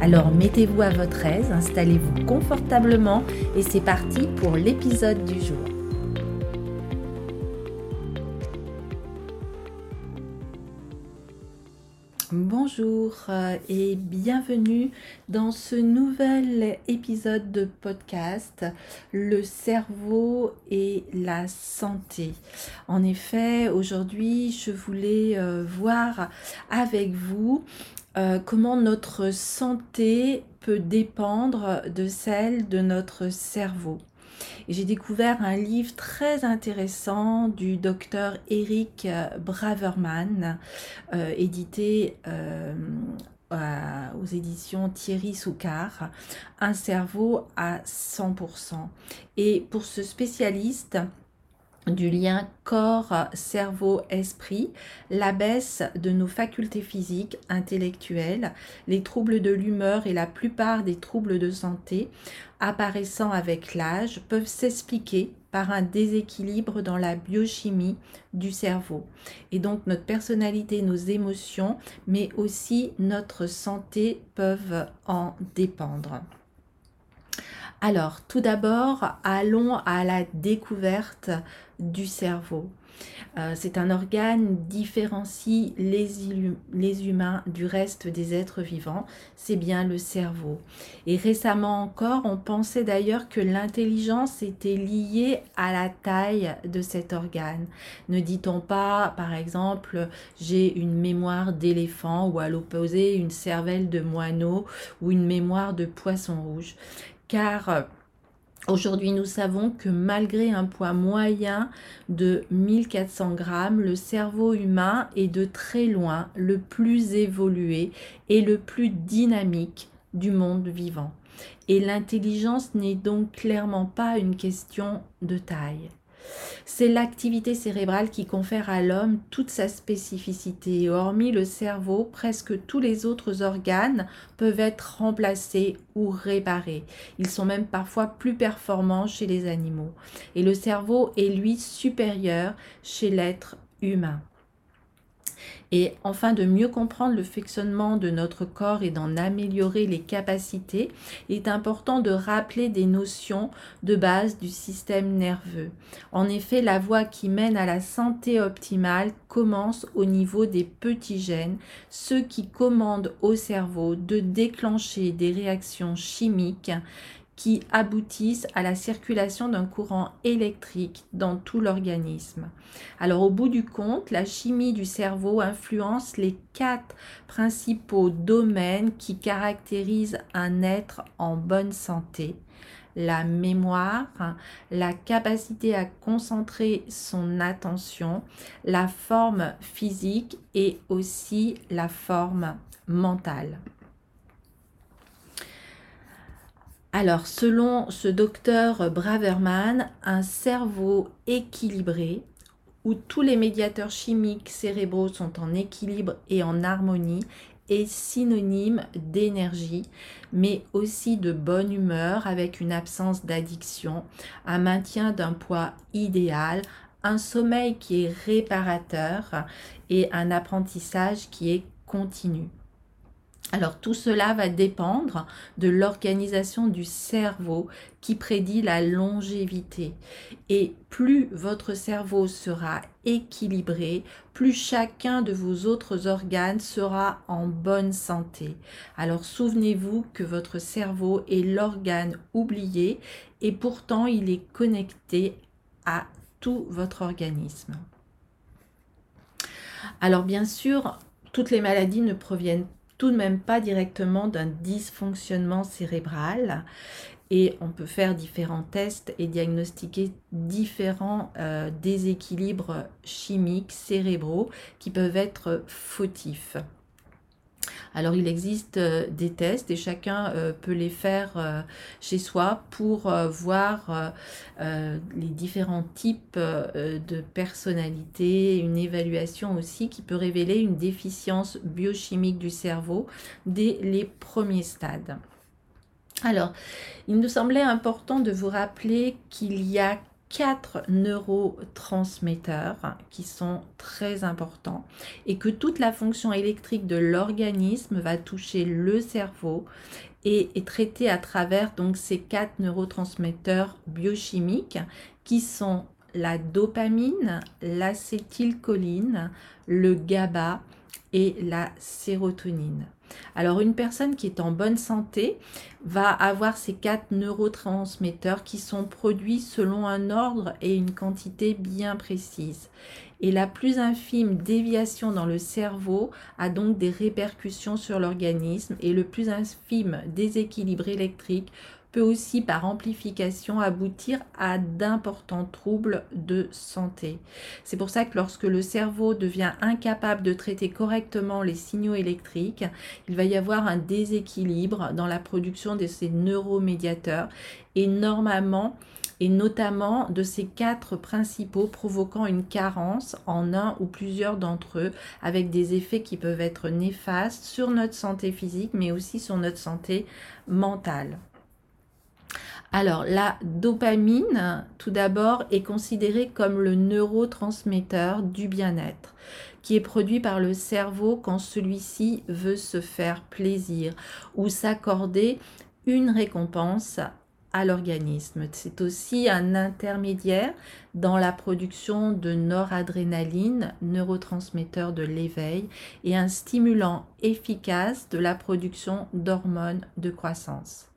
Alors mettez-vous à votre aise, installez-vous confortablement et c'est parti pour l'épisode du jour. Bonjour euh, et bienvenue dans ce nouvel épisode de podcast Le cerveau et la santé. En effet, aujourd'hui, je voulais euh, voir avec vous euh, comment notre santé peut dépendre de celle de notre cerveau. J'ai découvert un livre très intéressant du docteur Eric Braverman, euh, édité euh, aux éditions Thierry Soucard, Un cerveau à 100%. Et pour ce spécialiste, du lien corps, cerveau, esprit, la baisse de nos facultés physiques, intellectuelles, les troubles de l'humeur et la plupart des troubles de santé apparaissant avec l'âge peuvent s'expliquer par un déséquilibre dans la biochimie du cerveau. Et donc notre personnalité, nos émotions, mais aussi notre santé peuvent en dépendre. Alors, tout d'abord, allons à la découverte du cerveau. Euh, c'est un organe différencie les, les, humains du reste des êtres vivants, c'est bien le cerveau. Et récemment encore, on pensait d'ailleurs que l'intelligence était liée à la taille de cet organe. Ne dit-on pas, par exemple, j'ai une mémoire d'éléphant ou à l'opposé une cervelle de moineau ou une mémoire de poisson rouge car euh, Aujourd'hui, nous savons que malgré un poids moyen de 1400 grammes, le cerveau humain est de très loin le plus évolué et le plus dynamique du monde vivant. Et l'intelligence n'est donc clairement pas une question de taille. C'est l'activité cérébrale qui confère à l'homme toute sa spécificité. Hormis le cerveau, presque tous les autres organes peuvent être remplacés ou réparés. Ils sont même parfois plus performants chez les animaux. Et le cerveau est lui supérieur chez l'être humain. Et enfin, de mieux comprendre le fonctionnement de notre corps et d'en améliorer les capacités, il est important de rappeler des notions de base du système nerveux. En effet, la voie qui mène à la santé optimale commence au niveau des petits gènes, ceux qui commandent au cerveau de déclencher des réactions chimiques qui aboutissent à la circulation d'un courant électrique dans tout l'organisme. Alors au bout du compte, la chimie du cerveau influence les quatre principaux domaines qui caractérisent un être en bonne santé la mémoire, la capacité à concentrer son attention, la forme physique et aussi la forme mentale. Alors, selon ce docteur Braverman, un cerveau équilibré, où tous les médiateurs chimiques cérébraux sont en équilibre et en harmonie, est synonyme d'énergie, mais aussi de bonne humeur avec une absence d'addiction, un maintien d'un poids idéal, un sommeil qui est réparateur et un apprentissage qui est continu. Alors tout cela va dépendre de l'organisation du cerveau qui prédit la longévité. Et plus votre cerveau sera équilibré, plus chacun de vos autres organes sera en bonne santé. Alors souvenez-vous que votre cerveau est l'organe oublié et pourtant il est connecté à tout votre organisme. Alors bien sûr, toutes les maladies ne proviennent tout de même pas directement d'un dysfonctionnement cérébral. Et on peut faire différents tests et diagnostiquer différents euh, déséquilibres chimiques cérébraux qui peuvent être fautifs. Alors il existe euh, des tests et chacun euh, peut les faire euh, chez soi pour voir les différents types de personnalité, une évaluation aussi qui peut révéler une déficience biochimique du cerveau dès les premiers stades. Alors, il nous semblait important de vous rappeler qu'il y a quatre neurotransmetteurs qui sont très importants et que toute la fonction électrique de l'organisme va toucher le cerveau et est traitée à travers donc ces quatre neurotransmetteurs biochimiques qui sont la dopamine, l'acétylcholine, le GABA et la sérotonine. Alors une personne qui est en bonne santé va avoir ces quatre neurotransmetteurs qui sont produits selon un ordre et une quantité bien précise. Et la plus infime déviation dans le cerveau a donc des répercussions sur l'organisme et le plus infime déséquilibre électrique peut aussi par amplification aboutir à d'importants troubles de santé. C'est pour ça que lorsque le cerveau devient incapable de traiter correctement les signaux électriques, il va y avoir un déséquilibre dans la production de ces neuromédiateurs et normalement et notamment de ces quatre principaux provoquant une carence en un ou plusieurs d'entre eux avec des effets qui peuvent être néfastes sur notre santé physique mais aussi sur notre santé mentale. Alors, la dopamine, tout d'abord, est considérée comme le neurotransmetteur du bien-être, qui est produit par le cerveau quand celui-ci veut se faire plaisir ou s'accorder une récompense à l'organisme. C'est aussi un intermédiaire dans la production de noradrénaline, neurotransmetteur de l'éveil, et un stimulant efficace de la production d'hormones de croissance.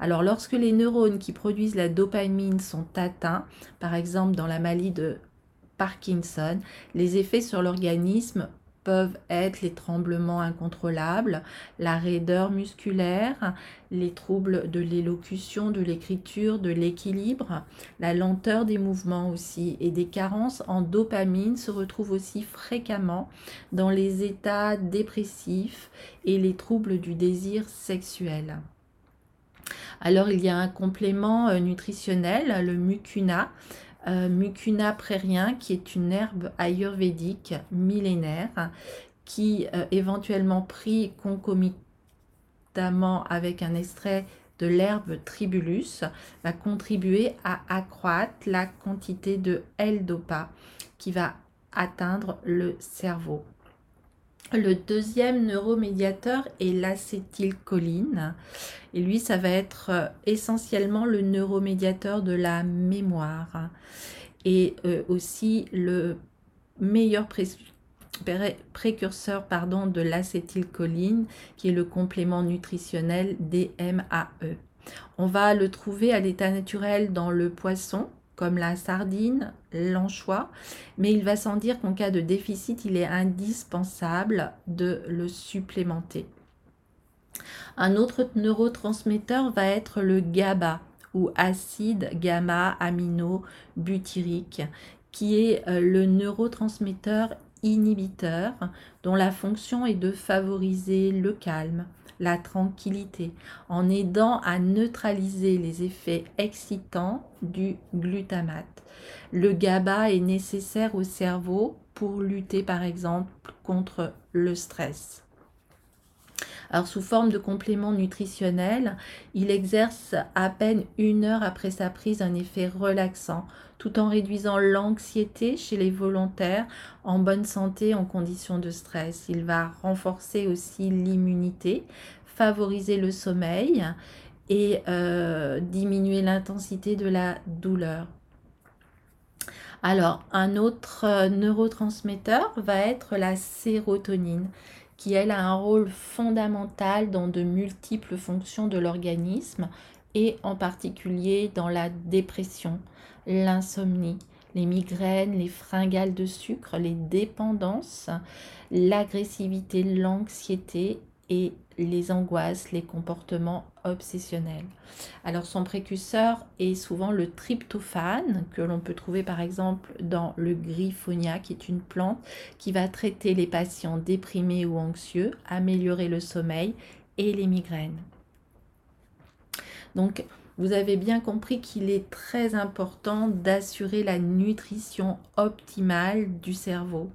Alors lorsque les neurones qui produisent la dopamine sont atteints, par exemple dans la maladie de Parkinson, les effets sur l'organisme peuvent être les tremblements incontrôlables, la raideur musculaire, les troubles de l'élocution, de l'écriture, de l'équilibre, la lenteur des mouvements aussi et des carences en dopamine se retrouvent aussi fréquemment dans les états dépressifs et les troubles du désir sexuel. Alors il y a un complément euh, nutritionnel, le mucuna, euh, mucuna prairien, qui est une herbe ayurvédique millénaire, qui euh, éventuellement pris concomitamment avec un extrait de l'herbe tribulus va contribuer à accroître la quantité de L-dopa qui va atteindre le cerveau. Le deuxième neuromédiateur est l'acétylcholine. Et lui, ça va être euh, essentiellement le neuromédiateur de la mémoire. Et euh, aussi le meilleur précurseur pardon, de l'acétylcholine, qui est le complément nutritionnel des MAE. On va le trouver à l'état naturel dans le poisson, comme la sardine, l'anchois, mais il va sans dire qu'en cas de déficit, il est indispensable de le supplémenter. Un autre neurotransmetteur va être le GABA ou acide gamma amino butyrique qui est euh, le neurotransmetteur inhibiteur dont la fonction est de favoriser le calme, la tranquillité, en aidant à neutraliser les effets excitants du glutamate. Le GABA est nécessaire au cerveau pour lutter par exemple contre le stress. Alors sous forme de complément nutritionnel, il exerce à peine une heure après sa prise un effet relaxant, tout en réduisant l'anxiété chez les volontaires en bonne santé en conditions de stress. Il va renforcer aussi l'immunité, favoriser le sommeil et euh, diminuer l'intensité de la douleur. Alors, un autre euh, neurotransmetteur va être la sérotonine qui elle a un rôle fondamental dans de multiples fonctions de l'organisme et en particulier dans la dépression, l'insomnie, les migraines, les fringales de sucre, les dépendances, l'agressivité, l'anxiété et les angoisses, les comportements obsessionnels. Alors son précurseur est souvent le tryptophane que l'on peut trouver par exemple dans le griffonia qui est une plante qui va traiter les patients déprimés ou anxieux, améliorer le sommeil et les migraines. Donc vous avez bien compris qu'il est très important d'assurer la nutrition optimale du cerveau.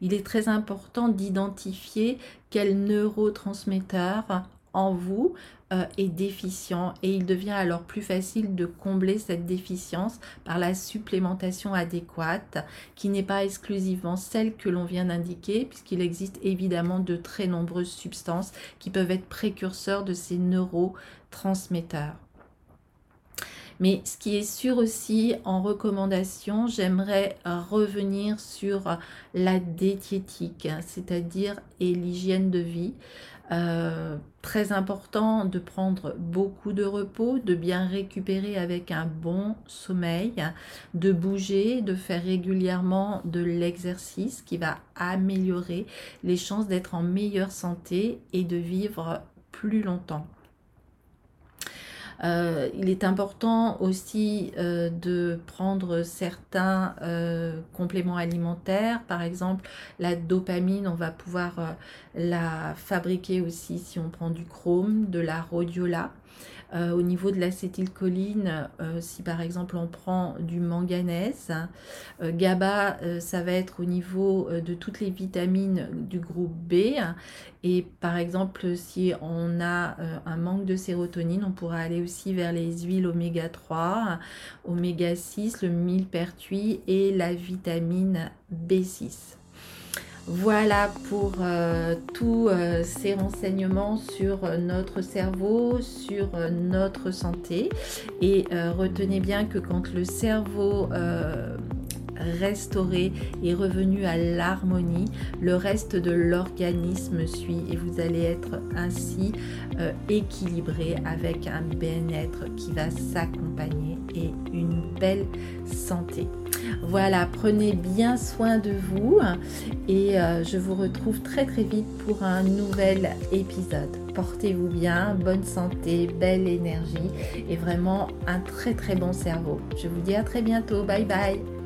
Il est très important d'identifier quel neurotransmetteur en vous euh, est déficient et il devient alors plus facile de combler cette déficience par la supplémentation adéquate qui n'est pas exclusivement celle que l'on vient d'indiquer puisqu'il existe évidemment de très nombreuses substances qui peuvent être précurseurs de ces neurotransmetteurs. Mais ce qui est sûr aussi en recommandation, j'aimerais revenir sur la diététique, c'est-à-dire et l'hygiène de vie. Euh, très important de prendre beaucoup de repos, de bien récupérer avec un bon sommeil, de bouger, de faire régulièrement de l'exercice qui va améliorer les chances d'être en meilleure santé et de vivre plus longtemps. Euh, il est important aussi euh, de prendre certains euh, compléments alimentaires. Par exemple, la dopamine, on va pouvoir la fabriquer aussi si on prend du chrome, de la rhodiola. Euh, au niveau de l'acétylcholine, euh, si par exemple on prend du manganèse, euh, GABA, ça va être au niveau de toutes les vitamines du groupe B. Et par exemple, si on a un manque de sérotonine, on pourra aller aussi vers les huiles oméga 3, oméga 6, le millepertuis et la vitamine B6. Voilà pour euh, tous euh, ces renseignements sur euh, notre cerveau, sur notre santé. Et retenez bien que quand le cerveau restauré et revenu à l'harmonie, le reste de l'organisme suit et vous allez être ainsi équilibré avec un bien-être qui va s'accompagner et une belle santé. Voilà, prenez bien soin de vous et euh, je vous retrouve très très vite pour un nouvel épisode. Portez-vous bien, bonne santé, belle énergie et vraiment un très très bon cerveau. Je vous dis à très bientôt. Bye bye.